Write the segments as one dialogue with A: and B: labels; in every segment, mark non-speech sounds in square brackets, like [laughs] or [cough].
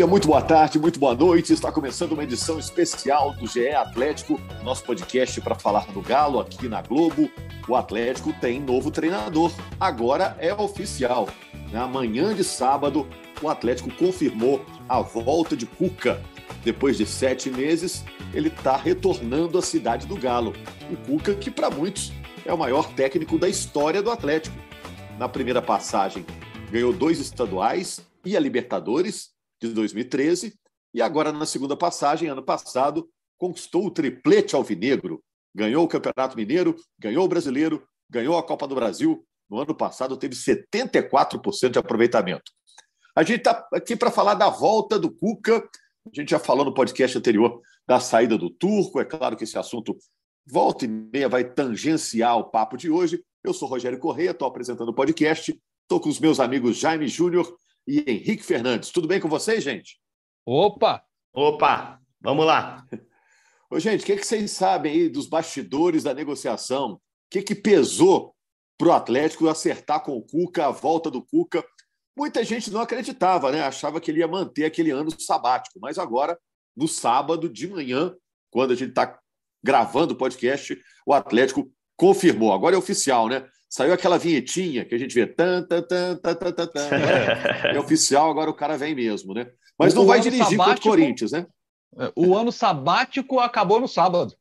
A: dia, muito boa tarde, muito boa noite. Está começando uma edição especial do GE Atlético, nosso podcast para falar do Galo aqui na Globo. O Atlético tem novo treinador, agora é oficial. Na manhã de sábado, o Atlético confirmou a volta de Cuca. Depois de sete meses, ele está retornando à cidade do Galo. O Cuca, que para muitos é o maior técnico da história do Atlético. Na primeira passagem, ganhou dois estaduais e a Libertadores de 2013, e agora na segunda passagem, ano passado, conquistou o triplete alvinegro, ganhou o Campeonato Mineiro, ganhou o Brasileiro, ganhou a Copa do Brasil. No ano passado teve 74% de aproveitamento. A gente está aqui para falar da volta do Cuca. A gente já falou no podcast anterior da saída do Turco. É claro que esse assunto volta e meia vai tangenciar o papo de hoje. Eu sou Rogério Correia, estou apresentando o podcast. Estou com os meus amigos Jaime Júnior e Henrique Fernandes. Tudo bem com vocês, gente?
B: Opa!
C: Opa! Vamos lá.
A: Ô, gente, o que, que vocês sabem aí dos bastidores da negociação? O que, que pesou para o Atlético acertar com o Cuca, a volta do Cuca? Muita gente não acreditava, né? Achava que ele ia manter aquele ano sabático, mas agora, no sábado de manhã, quando a gente está gravando o podcast, o Atlético confirmou. Agora é oficial, né? Saiu aquela vinhetinha que a gente vê. Tan, tan, tan, tan, tan, tan, tan. É, [laughs] é oficial, agora o cara vem mesmo, né? Mas não o vai dirigir sabático, contra o Corinthians, né?
B: É, o ano sabático acabou no sábado.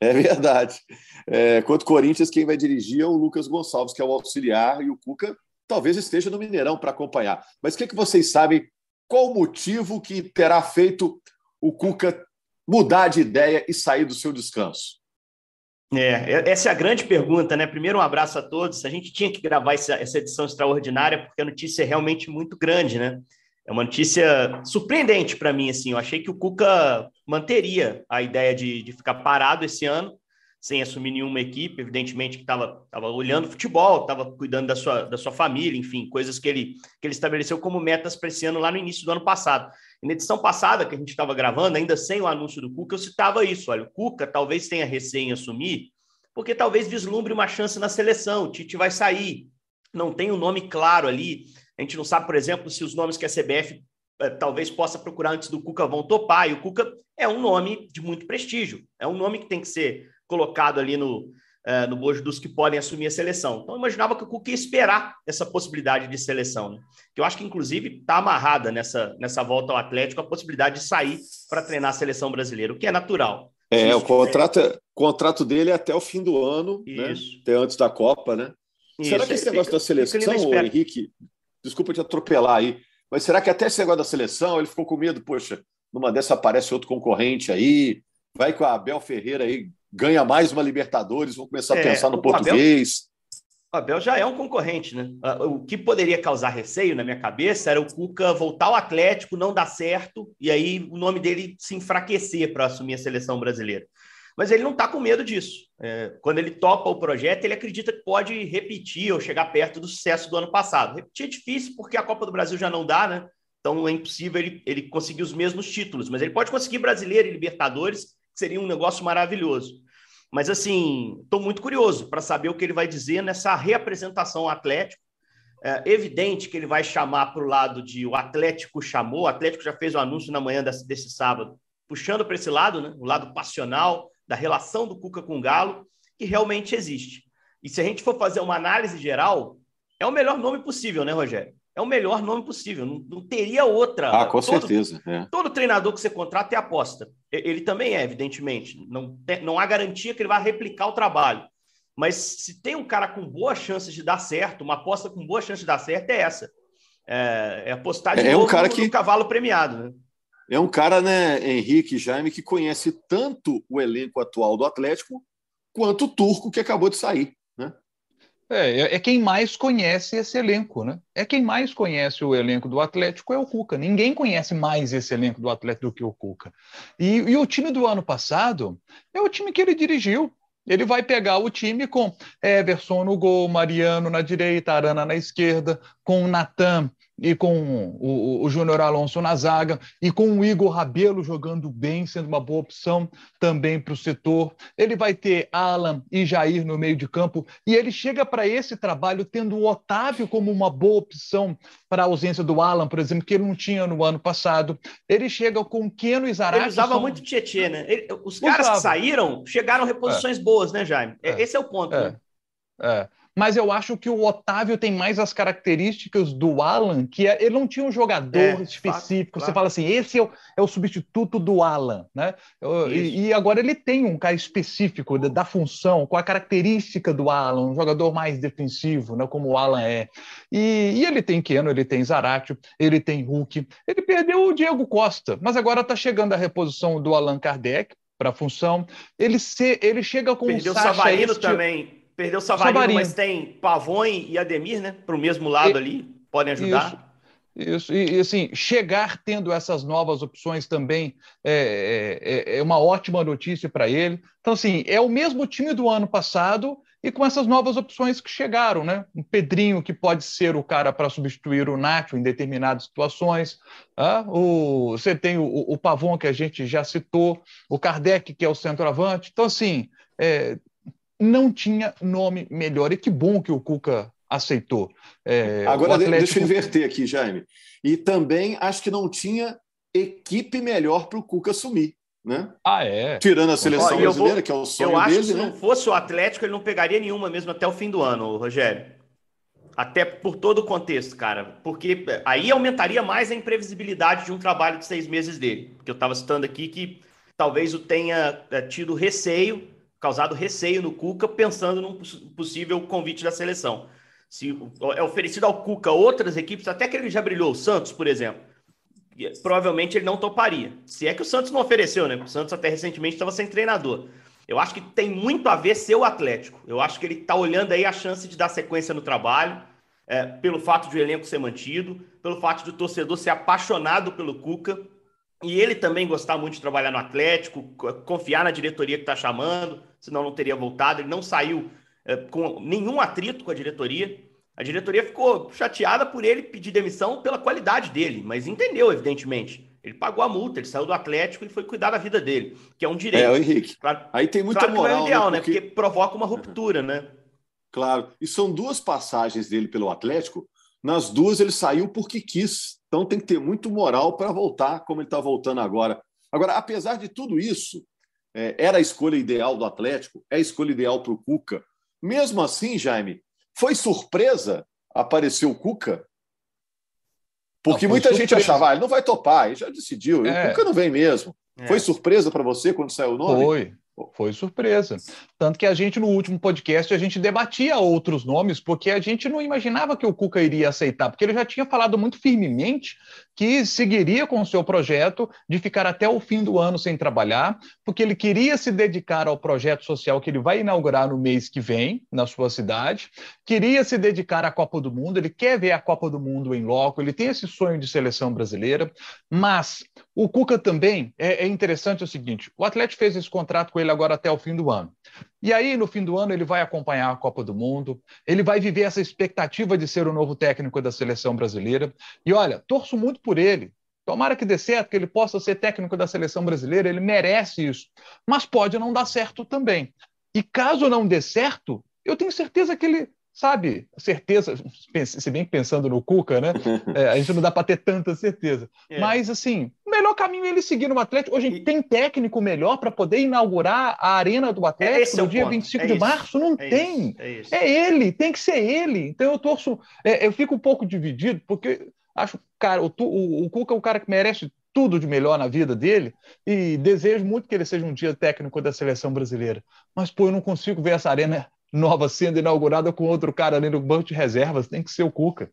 A: É verdade. É, contra o Corinthians, quem vai dirigir é o Lucas Gonçalves, que é o auxiliar, e o Cuca talvez esteja no Mineirão para acompanhar. Mas o que, que vocês sabem? Qual o motivo que terá feito o Cuca mudar de ideia e sair do seu descanso?
C: É, essa é a grande pergunta, né? Primeiro, um abraço a todos. A gente tinha que gravar essa, essa edição extraordinária porque a notícia é realmente muito grande, né? É uma notícia surpreendente para mim, assim. Eu achei que o Cuca manteria a ideia de, de ficar parado esse ano, sem assumir nenhuma equipe, evidentemente que estava olhando futebol, estava cuidando da sua, da sua família, enfim, coisas que ele, que ele estabeleceu como metas para esse ano lá no início do ano passado. E na edição passada, que a gente estava gravando, ainda sem o anúncio do Cuca, eu citava isso: olha, o Cuca talvez tenha recém assumir, porque talvez vislumbre uma chance na seleção, o Tite vai sair, não tem um nome claro ali. A gente não sabe, por exemplo, se os nomes que a CBF eh, talvez possa procurar antes do Cuca vão topar, e o Cuca é um nome de muito prestígio, é um nome que tem que ser colocado ali no, uh, no bojo dos que podem assumir a seleção. Então, eu imaginava que o Cuca ia esperar essa possibilidade de seleção, né? que eu acho que, inclusive, está amarrada nessa, nessa volta ao Atlético a possibilidade de sair para treinar a seleção brasileira, o que é natural.
A: É, o contrato, é, contrato dele é até o fim do ano, né? até antes da Copa, né? Isso. Será que esse negócio da seleção, Henrique, desculpa te atropelar aí, mas será que até esse negócio da seleção ele ficou com medo, poxa, numa dessa aparece outro concorrente aí, vai com a Abel Ferreira aí ganha mais uma Libertadores, vão começar a é, pensar no português.
C: O Abel já é um concorrente, né? Ah, o que poderia causar receio na minha cabeça era o Cuca voltar ao Atlético, não dar certo, e aí o nome dele se enfraquecer para assumir a seleção brasileira. Mas ele não está com medo disso. É, quando ele topa o projeto, ele acredita que pode repetir ou chegar perto do sucesso do ano passado. Repetir é difícil porque a Copa do Brasil já não dá, né? Então é impossível ele, ele conseguir os mesmos títulos, mas ele pode conseguir Brasileiro e Libertadores seria um negócio maravilhoso. Mas, assim, estou muito curioso para saber o que ele vai dizer nessa reapresentação ao Atlético. É evidente que ele vai chamar para o lado de o Atlético chamou, o Atlético já fez o anúncio na manhã desse, desse sábado, puxando para esse lado, né, o lado passional da relação do Cuca com o Galo, que realmente existe. E se a gente for fazer uma análise geral, é o melhor nome possível, né, Rogério? É o melhor nome possível. Não, não teria outra.
A: Ah, com todo, certeza. É.
C: Todo treinador que você contrata é aposta. Ele também é, evidentemente. Não, não há garantia que ele vai replicar o trabalho. Mas se tem um cara com boa chance de dar certo, uma aposta com boa chance de dar certo, é essa. É, é apostar de é, novo um cara no, que... no cavalo premiado. Né?
A: É um cara, né, Henrique Jaime, que conhece tanto o elenco atual do Atlético quanto o turco que acabou de sair.
B: É, é, é quem mais conhece esse elenco, né? É quem mais conhece o elenco do Atlético é o Cuca. Ninguém conhece mais esse elenco do Atlético do que o Cuca. E, e o time do ano passado é o time que ele dirigiu. Ele vai pegar o time com Everson no gol, Mariano na direita, Arana na esquerda, com o Natan e com o, o Júnior Alonso na zaga, e com o Igor Rabelo jogando bem, sendo uma boa opção também para o setor. Ele vai ter Alan e Jair no meio de campo, e ele chega para esse trabalho tendo o Otávio como uma boa opção para a ausência do Alan, por exemplo, que ele não tinha no ano passado. Ele chega com Keno e Zarate.
C: Ele usava são... muito Tietê, né? Ele, os caras usava. que saíram chegaram reposições é. boas, né, Jaime? É. Esse é o ponto. É. Né?
B: É mas eu acho que o Otávio tem mais as características do Alan, que é, ele não tinha um jogador é, específico. Fato, Você claro. fala assim, esse é o, é o, substituto do Alan, né? E, e, agora ele tem um cara específico da, da, função, com a característica do Alan, um jogador mais defensivo, né? Como o Alan é. E, e ele tem Keno, ele tem Zaratio, ele tem Hulk. Ele perdeu o Diego Costa, mas agora está chegando a reposição do Allan Kardec para a função. Ele, se, ele chega com
C: perdeu o Savarino também Perdeu o Savarino, Savarino, mas tem Pavone e Ademir, né? Para o mesmo lado e, ali, podem ajudar.
B: Isso, isso. E, e, assim, chegar tendo essas novas opções também é, é, é, é uma ótima notícia para ele. Então, assim, é o mesmo time do ano passado e com essas novas opções que chegaram, né? Um Pedrinho que pode ser o cara para substituir o Nacho em determinadas situações. Ah, o, você tem o, o Pavon que a gente já citou, o Kardec que é o centroavante. Então, assim, é, não tinha nome melhor. E que bom que o Cuca aceitou.
A: É, Agora, Atlético... deixa eu inverter aqui, Jaime. E também acho que não tinha equipe melhor para o Cuca assumir. Né?
B: Ah, é.
A: Tirando a seleção brasileira, vou, que é o sonho
C: eu acho
A: dele.
C: Que se né? não fosse o Atlético, ele não pegaria nenhuma mesmo até o fim do ano, Rogério. Até por todo o contexto, cara. Porque aí aumentaria mais a imprevisibilidade de um trabalho de seis meses dele. Porque eu estava citando aqui que talvez o tenha é, tido receio causado receio no Cuca, pensando num possível convite da seleção. Se é oferecido ao Cuca outras equipes, até que ele já brilhou, o Santos, por exemplo, provavelmente ele não toparia. Se é que o Santos não ofereceu, né? O Santos até recentemente estava sem treinador. Eu acho que tem muito a ver ser o Atlético. Eu acho que ele está olhando aí a chance de dar sequência no trabalho, é, pelo fato de o elenco ser mantido, pelo fato de o torcedor ser apaixonado pelo Cuca e ele também gostar muito de trabalhar no Atlético, confiar na diretoria que está chamando, senão não teria voltado. Ele não saiu é, com nenhum atrito com a diretoria. A diretoria ficou chateada por ele pedir demissão pela qualidade dele, mas entendeu, evidentemente. Ele pagou a multa, ele saiu do Atlético e foi cuidar da vida dele, que é um direito. É,
A: Henrique. Claro, aí tem muita
C: claro
A: moral.
C: Que não é ideal, né? Porque... né? Porque provoca uma ruptura, né?
A: Claro. E são duas passagens dele pelo Atlético. Nas duas ele saiu porque quis. Então tem que ter muito moral para voltar como ele está voltando agora. Agora, apesar de tudo isso, é, era a escolha ideal do Atlético, é a escolha ideal para o Cuca. Mesmo assim, Jaime, foi surpresa aparecer o Cuca? Porque não, muita surpresa. gente achava, ah, ele não vai topar, ele já decidiu, é. o Cuca não vem mesmo. É. Foi surpresa para você quando saiu o nome?
B: Foi, foi surpresa. Tanto que a gente, no último podcast, a gente debatia outros nomes, porque a gente não imaginava que o Cuca iria aceitar, porque ele já tinha falado muito firmemente que seguiria com o seu projeto de ficar até o fim do ano sem trabalhar, porque ele queria se dedicar ao projeto social que ele vai inaugurar no mês que vem, na sua cidade, queria se dedicar à Copa do Mundo, ele quer ver a Copa do Mundo em loco, ele tem esse sonho de seleção brasileira, mas o Cuca também é, é interessante o seguinte: o Atlético fez esse contrato com ele agora até o fim do ano. E aí, no fim do ano, ele vai acompanhar a Copa do Mundo, ele vai viver essa expectativa de ser o novo técnico da seleção brasileira. E olha, torço muito por ele. Tomara que dê certo, que ele possa ser técnico da seleção brasileira, ele merece isso. Mas pode não dar certo também. E caso não dê certo, eu tenho certeza que ele sabe, certeza, [laughs] se bem pensando no Cuca, né? [laughs] É, a gente não dá para ter tanta certeza. É. Mas, assim, melhor caminho é ele seguir no Atlético. Hoje e... tem técnico melhor para poder inaugurar a arena do Atlético é no dia ponto. 25 é de isso. março? Não é tem. Isso. É, é, ele, tem que ser ele. Então eu torço, eu fico um pouco dividido, porque acho, cara, o, o, o Cuca é o cara que merece tudo de melhor na vida dele e desejo muito que ele seja um dia técnico da seleção brasileira. Mas, pô, eu não consigo ver essa arena nova sendo inaugurada com outro cara ali no banco de reservas, tem que ser o Cuca.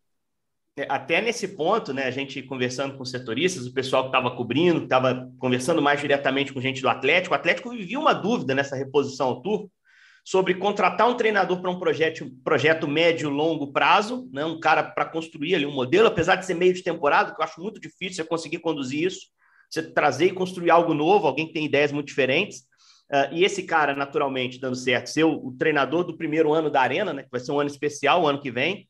C: É, até nesse ponto, né, a gente conversando com setoristas, o pessoal que estava cobrindo, que estava conversando mais diretamente com gente do Atlético, o Atlético vivia uma dúvida nessa reposição ao Turco sobre contratar um treinador para um projeto, projeto médio longo prazo, né, um cara para construir ali um modelo, apesar de ser meio de temporada, que eu acho muito difícil você conseguir conduzir isso, você trazer e construir algo novo, alguém que tem ideias muito diferentes. Uh, e esse cara, naturalmente, dando certo, ser o, o, treinador do primeiro ano da Arena, né, que vai ser um ano especial o ano que vem,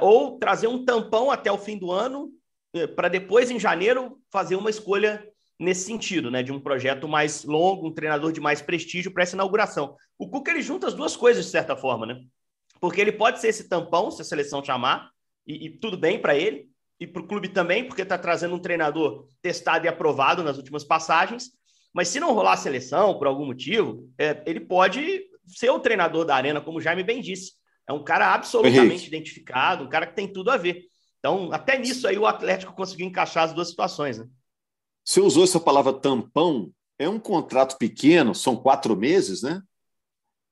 C: ou trazer um tampão até o fim do ano, é, para depois, em janeiro, fazer uma escolha nesse sentido, né? De um projeto mais longo, um treinador de mais prestígio para essa inauguração. O Cuca ele junta as duas coisas, de certa forma, né? Porque ele pode ser esse tampão, se a seleção chamar, e, e tudo bem para ele, e para o clube também, porque está trazendo um treinador testado e aprovado nas últimas passagens. Mas se não rolar a seleção, por algum motivo, é, ele pode ser o treinador da arena, como o Jaime bem disse. É um cara absolutamente identificado, um cara que tem tudo a ver. Então, até nisso aí o Atlético conseguiu encaixar as duas situações, né?
A: Você usou essa palavra tampão, é um contrato pequeno, são quatro meses, né?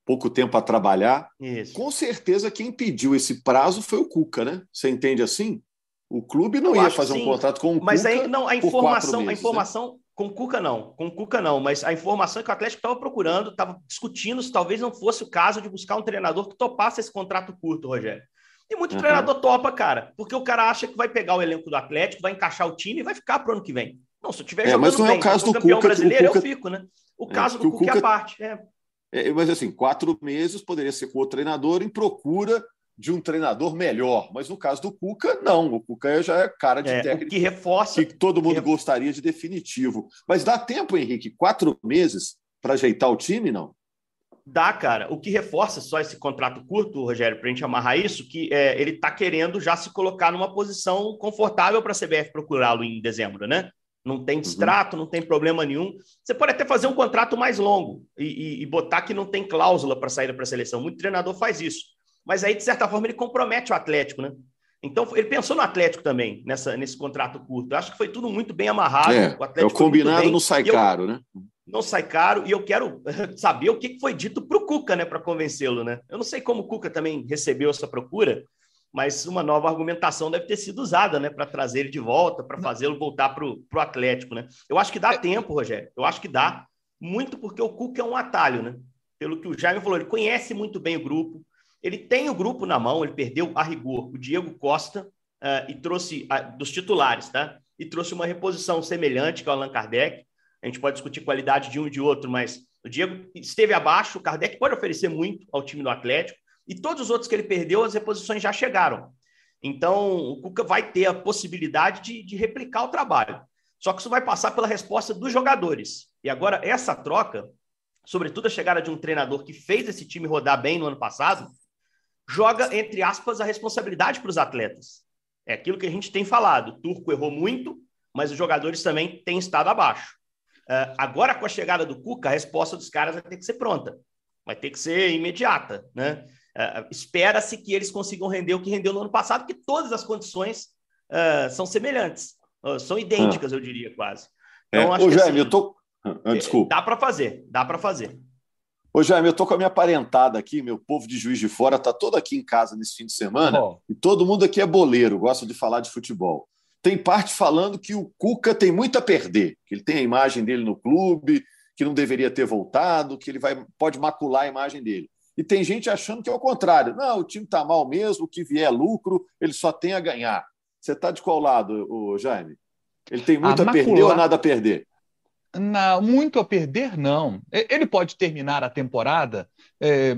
A: Pouco tempo a trabalhar.
C: Isso.
A: Com certeza quem pediu esse prazo foi o Cuca, né? Você entende assim? O clube não Eu ia fazer um contrato com o
C: mas Cuca. Mas aí não, a informação, meses, a informação né? Com o Cuca não, com o Cuca não, mas a informação é que o Atlético estava procurando, estava discutindo se talvez não fosse o caso de buscar um treinador que topasse esse contrato curto, Rogério. E muito uhum. treinador topa, cara, porque o cara acha que vai pegar o elenco do Atlético, vai encaixar o time e vai ficar pro ano que vem. Não, se eu tiver é, jogando
A: mas não
C: bem,
A: é o caso do campeão Cuca,
C: brasileiro,
A: Cuca...
C: eu fico, né? O é, caso do Cuca, Cuca é a parte. É.
A: É, mas assim, quatro meses poderia ser com o treinador em procura de um treinador melhor. Mas no caso do Cuca, não. O Cuca já é cara de é, técnico.
C: que reforça.
A: Que todo mundo que... gostaria de definitivo. Mas dá tempo, Henrique, quatro meses para ajeitar o time, não?
C: Dá, cara. O que reforça só esse contrato curto, Rogério, para a gente amarrar isso, que é, ele está querendo já se colocar numa posição confortável para a CBF procurá-lo em dezembro, né? não tem distrato, uhum. não tem problema nenhum. Você pode até fazer um contrato mais longo e, e, e botar que não tem cláusula para saída para a seleção. Muito treinador faz isso. Mas aí, de certa forma, ele compromete o Atlético, né? Então, ele pensou no Atlético também, nessa, nesse contrato curto. Eu acho que foi tudo muito bem amarrado.
A: É, o Atlético é o combinado não sai caro, né?
C: Não sai caro, e eu quero [laughs] saber o que foi dito para o Cuca, né, para convencê-lo, né? Eu não sei como o Cuca também recebeu essa procura, mas uma nova argumentação deve ter sido usada, né, para trazer ele de volta, para fazê-lo voltar para o Atlético, né? Eu acho que dá é. tempo, Rogério. Eu acho que dá muito porque o Cuca é um atalho, né? Pelo que o Jaime falou, ele conhece muito bem o grupo, ele tem o grupo na mão, ele perdeu a rigor o Diego Costa uh, e trouxe uh, dos titulares, tá? E trouxe uma reposição semelhante que o Allan Kardec. A gente pode discutir qualidade de um e de outro, mas o Diego esteve abaixo, o Kardec pode oferecer muito ao time do Atlético. E todos os outros que ele perdeu, as reposições já chegaram. Então, o Cuca vai ter a possibilidade de, de replicar o trabalho. Só que isso vai passar pela resposta dos jogadores. E agora, essa troca, sobretudo a chegada de um treinador que fez esse time rodar bem no ano passado, joga, entre aspas, a responsabilidade para os atletas. É aquilo que a gente tem falado. O Turco errou muito, mas os jogadores também têm estado abaixo. Uh, agora, com a chegada do Cuca, a resposta dos caras vai ter que ser pronta. Vai ter que ser imediata, né? Uh, Espera-se que eles consigam render o que rendeu no ano passado, porque todas as condições uh, são semelhantes, são idênticas, eu diria quase.
A: Então, é. Ô, Jaime, assim, eu tô. Ah, desculpa.
C: Dá para fazer, dá para fazer.
A: Ô, Jaime, eu tô com a minha parentada aqui, meu povo de Juiz de Fora tá todo aqui em casa nesse fim de semana, oh. e todo mundo aqui é boleiro, gosta de falar de futebol. Tem parte falando que o Cuca tem muito a perder, que ele tem a imagem dele no clube, que não deveria ter voltado, que ele vai, pode macular a imagem dele. E tem gente achando que é o contrário. Não, o time está mal mesmo, o que vier é lucro, ele só tem a ganhar. Você está de qual lado, o Jaime? Ele tem muito a, a perder ou nada a perder?
B: Não, muito a perder, não. Ele pode terminar a temporada é,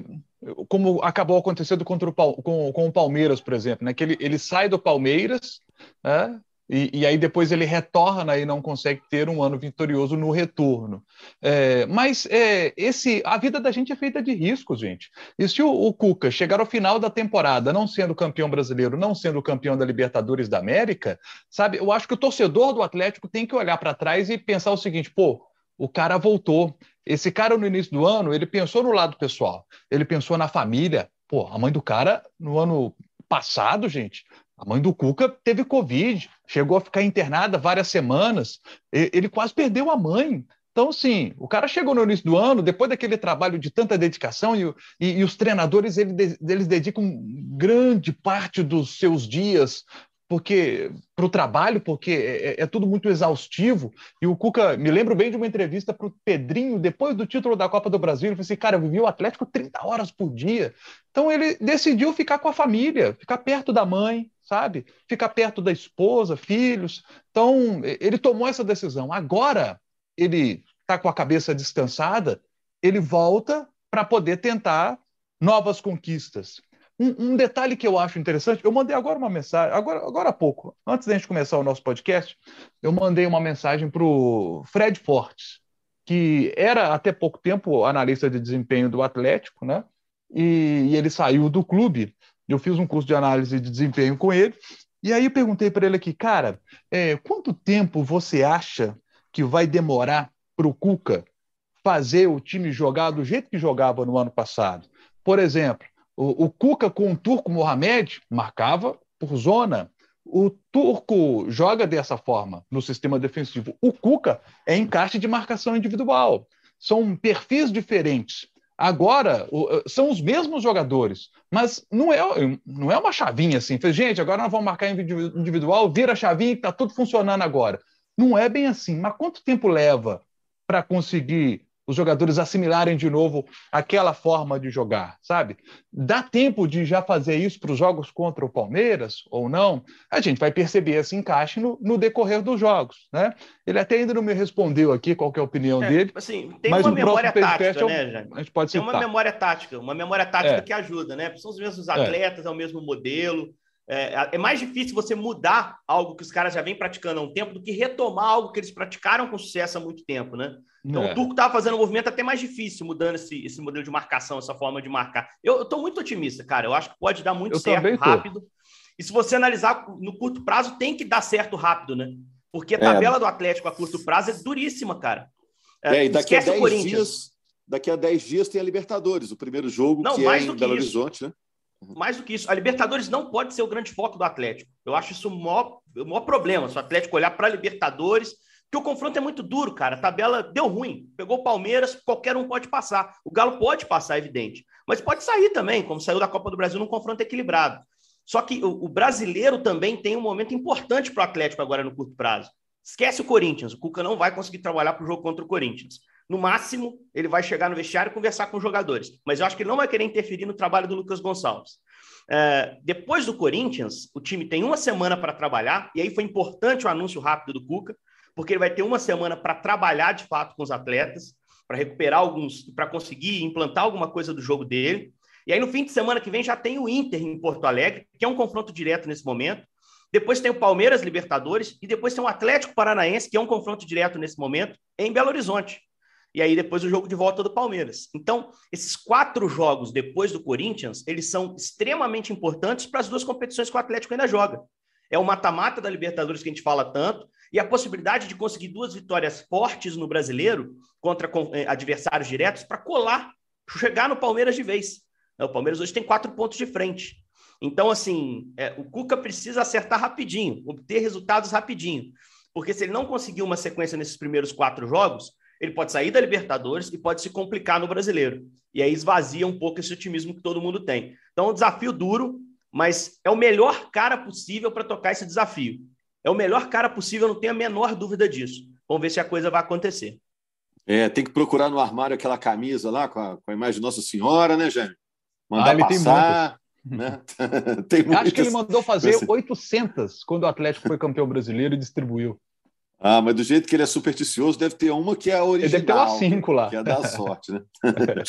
B: como acabou acontecendo contra o, com, com o Palmeiras, por exemplo, né? que ele, ele sai do Palmeiras, né? E, e, aí depois ele retorna e não consegue ter um ano vitorioso no retorno. É, mas é, esse, a vida da gente é feita de riscos, gente. E se o, o, Cuca chegar ao final da temporada não sendo campeão brasileiro, não sendo campeão da Libertadores da América, sabe? Eu acho que o torcedor do Atlético tem que olhar para trás e pensar o seguinte: pô, o cara voltou. Esse cara no início do ano, ele pensou no lado pessoal, ele pensou na família. Pô, a mãe do cara no ano passado, gente, a mãe do Cuca teve Covid, chegou a ficar internada várias semanas, ele quase perdeu a mãe. Então, sim, o cara chegou no início do ano, depois daquele trabalho de tanta dedicação, e, e, e os treinadores eles, eles dedicam grande parte dos seus dias porque para o trabalho, porque é, é, é, tudo muito exaustivo. E o Cuca, me lembro bem de uma entrevista para o Pedrinho, depois do título da Copa do Brasil, ele falou assim, cara, eu vivi o Atlético 30 horas por dia. Então ele decidiu ficar com a família, ficar perto da mãe, sabe? Ficar perto da esposa, filhos. Então ele tomou essa decisão. Agora ele está com a cabeça descansada, ele volta para poder tentar novas conquistas. Um, um, detalhe que eu acho interessante, eu mandei agora uma mensagem, agora, agora há pouco, antes da gente começar o nosso podcast, eu mandei uma mensagem para o Fred Fortes, que era até pouco tempo analista de desempenho do Atlético, né? E, e ele saiu do clube. Eu fiz um curso de análise de desempenho com ele. E aí eu perguntei para ele aqui, cara, é, quanto tempo você acha que vai demorar para o Cuca fazer o time jogar do jeito que jogava no ano passado? Por exemplo, o, o Cuca com o Turco Mohamed marcava por zona, o Turco joga dessa forma no sistema defensivo. O Cuca é encaixe de marcação individual. São perfis diferentes. Agora, são os mesmos jogadores, mas não é, não é uma chavinha assim. Gente, agora nós vamos marcar individual, vira a chavinha e está tudo funcionando agora. Não é bem assim. Mas quanto tempo leva para conseguir os jogadores assimilarem de novo aquela forma de jogar, sabe? Dá tempo de já fazer isso para os jogos contra o Palmeiras ou não? A gente vai perceber esse encaixe no, no, decorrer dos jogos, né? Ele até ainda não me respondeu aqui qual é a opinião é, dele.
C: Assim, tem mas uma memória tática, né, Jaime? A gente pode citar. Tem uma memória tática, uma memória tática é. que ajuda, né? São os mesmos atletas, é, é o mesmo modelo. É, é, mais difícil você mudar algo que os caras já vêm praticando há um tempo do que retomar algo que eles praticaram com sucesso há muito tempo, né? Então é. o Turco estava fazendo um movimento até mais difícil, mudando esse, esse modelo de marcação, essa forma de marcar. Eu estou muito otimista, cara. Eu acho que pode dar muito eu certo rápido. E se você analisar no curto prazo, tem que dar certo rápido, né? Porque a é. tabela do Atlético a curto prazo é duríssima, cara.
A: É, e daqui a 10 dias, daqui a 10 dias tem a Libertadores, o primeiro jogo Não, que é em Belo isso. Horizonte, né?
C: Mais do que isso, a Libertadores não pode ser o grande foco do Atlético. Eu acho isso o maior, o maior problema. Se o Atlético olhar para a Libertadores, que o confronto é muito duro, cara. A tabela deu ruim. Pegou o Palmeiras, qualquer um pode passar. O Galo pode passar, é evidente. Mas pode sair também, como saiu da Copa do Brasil num confronto equilibrado. Só que o, o brasileiro também tem um momento importante para o Atlético agora no curto prazo. Esquece o Corinthians. O Cuca não vai conseguir trabalhar para o jogo contra o Corinthians. No máximo, ele vai chegar no vestiário e conversar com os jogadores. Mas eu acho que ele não vai querer interferir no trabalho do Lucas Gonçalves. É, depois do Corinthians, o time tem uma semana para trabalhar, e aí foi importante o anúncio rápido do Cuca, porque ele vai ter uma semana para trabalhar de fato com os atletas, para recuperar alguns, para conseguir implantar alguma coisa do jogo dele. E aí, no fim de semana que vem, já tem o Inter em Porto Alegre, que é um confronto direto nesse momento. Depois tem o Palmeiras Libertadores, e depois tem o Atlético Paranaense, que é um confronto direto nesse momento, em Belo Horizonte e aí depois o jogo de volta do Palmeiras. Então, esses quatro jogos depois do Corinthians, eles são extremamente importantes para as duas competições que o Atlético ainda joga. É o mata-mata da Libertadores que a gente fala tanto, e a possibilidade de conseguir duas vitórias fortes no brasileiro contra eh, adversários diretos para colar, chegar no Palmeiras de vez. O Palmeiras hoje tem quatro pontos de frente. Então, assim, é, o Cuca precisa acertar rapidinho, obter resultados rapidinho. Porque se ele não conseguir uma sequência nesses primeiros quatro jogos, ele pode sair da Libertadores e pode se complicar no brasileiro. E aí esvazia um pouco esse otimismo que todo mundo tem. Então, é um desafio duro, mas é o melhor cara possível para tocar esse desafio. É o melhor cara possível, não tenho a menor dúvida disso. Vamos ver se a coisa vai acontecer.
A: É, tem que procurar no armário aquela camisa lá com a, com a imagem de Nossa Senhora, né, Jânio? Mandar ah, passar. Né? [laughs]
B: tem Acho que ele mandou fazer 800 quando o Atlético foi campeão brasileiro e distribuiu.
A: Ah, mas do jeito que ele é supersticioso, deve ter uma que é a original. Ele deve ter
B: umas cinco lá.
A: Que é da [laughs] sorte, né? [laughs]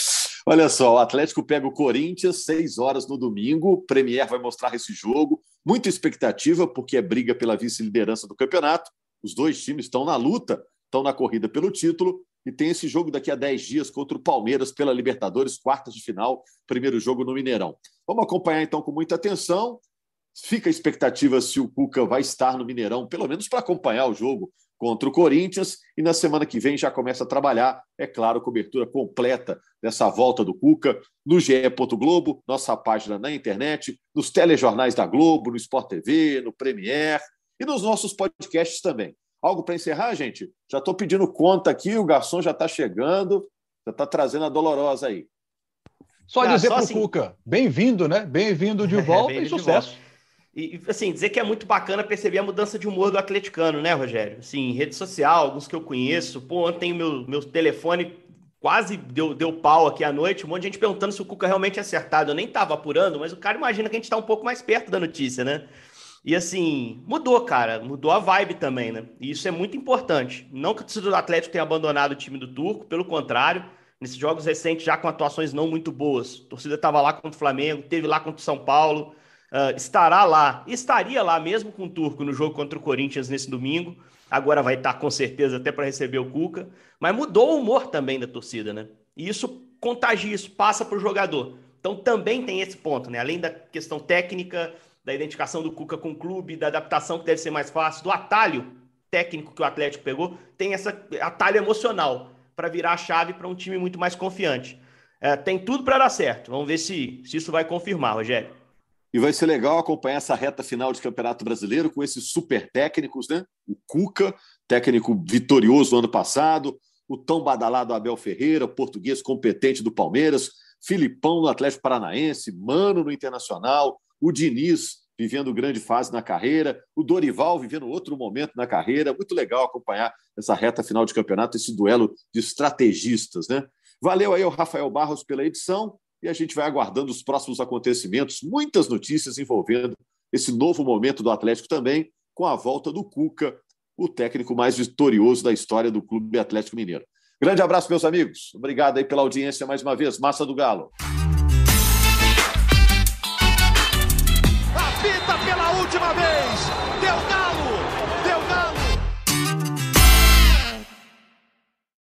A: Olha só, o Atlético pega o Corinthians, seis horas no domingo. O Premier vai mostrar esse jogo. Muita expectativa, porque é briga pela vice-liderança do campeonato. Os dois times estão na luta, estão na corrida pelo título. E tem esse jogo daqui a dez dias contra o Palmeiras pela Libertadores, quartas de final, primeiro jogo no Mineirão. Vamos acompanhar então com muita atenção. Fica a expectativa se o Cuca vai estar no Mineirão, pelo menos para acompanhar o jogo contra o Corinthians. E na semana que vem já começa a trabalhar, é claro, cobertura completa dessa volta do Cuca no GE. Globo, nossa página na internet, nos telejornais da Globo, no Sport TV, no Premier e nos nossos podcasts também. Algo para encerrar, gente? Já estou pedindo conta aqui, o garçom já está chegando, já está trazendo a dolorosa aí.
B: Só ah, dizer para o assim... Cuca, bem-vindo, né? Bem-vindo de [laughs] volta é, e sucesso.
C: E, assim, dizer que é muito bacana perceber a mudança de humor do atleticano, né, Rogério? Assim, rede social, alguns que eu conheço. Pô, ontem meu, meu telefone quase deu, deu pau aqui à noite. Um monte de gente perguntando se o Cuca realmente é acertado. Eu nem tava apurando, mas o cara imagina que a gente tá um pouco mais perto da notícia, né? E assim, mudou, cara. Mudou a vibe também, né? E isso é muito importante. Não que o torcedor do Atlético tenha abandonado o time do Turco, pelo contrário. nesses jogos recentes, já com atuações não muito boas. A torcida estava lá contra o Flamengo, teve lá contra o São Paulo, uh, estará lá, estaria lá mesmo com o Turco no jogo contra o Corinthians nesse domingo. Agora vai estar com certeza até para receber o Cuca. Mas mudou o humor também da torcida, né? E isso contagia, isso passa para o jogador. Então também tem esse ponto, né? Além da questão técnica, da identificação do Cuca com o clube, da adaptação que deve ser mais fácil, do atalho técnico que o Atlético pegou, tem essa atalho emocional para virar a chave para um time muito mais confiante. É, tem tudo para dar certo. Vamos ver se, se isso vai confirmar, Rogério.
A: E vai ser legal acompanhar essa reta final de Campeonato Brasileiro com esses super técnicos, né? O Cuca, técnico vitorioso no ano passado, o tão badalado Abel Ferreira, português competente do Palmeiras, Filipão no Atlético Paranaense, Mano no Internacional, o Diniz vivendo grande fase na carreira, o Dorival vivendo outro momento na carreira. Muito legal acompanhar essa reta final de campeonato, esse duelo de estrategistas, né? Valeu aí ao Rafael Barros pela edição e a gente vai aguardando os próximos acontecimentos, muitas notícias envolvendo esse novo momento do Atlético também, com a volta do Cuca, o técnico mais vitorioso da história do Clube Atlético Mineiro. Grande abraço, meus amigos. Obrigado aí pela audiência mais uma vez. Massa do Galo.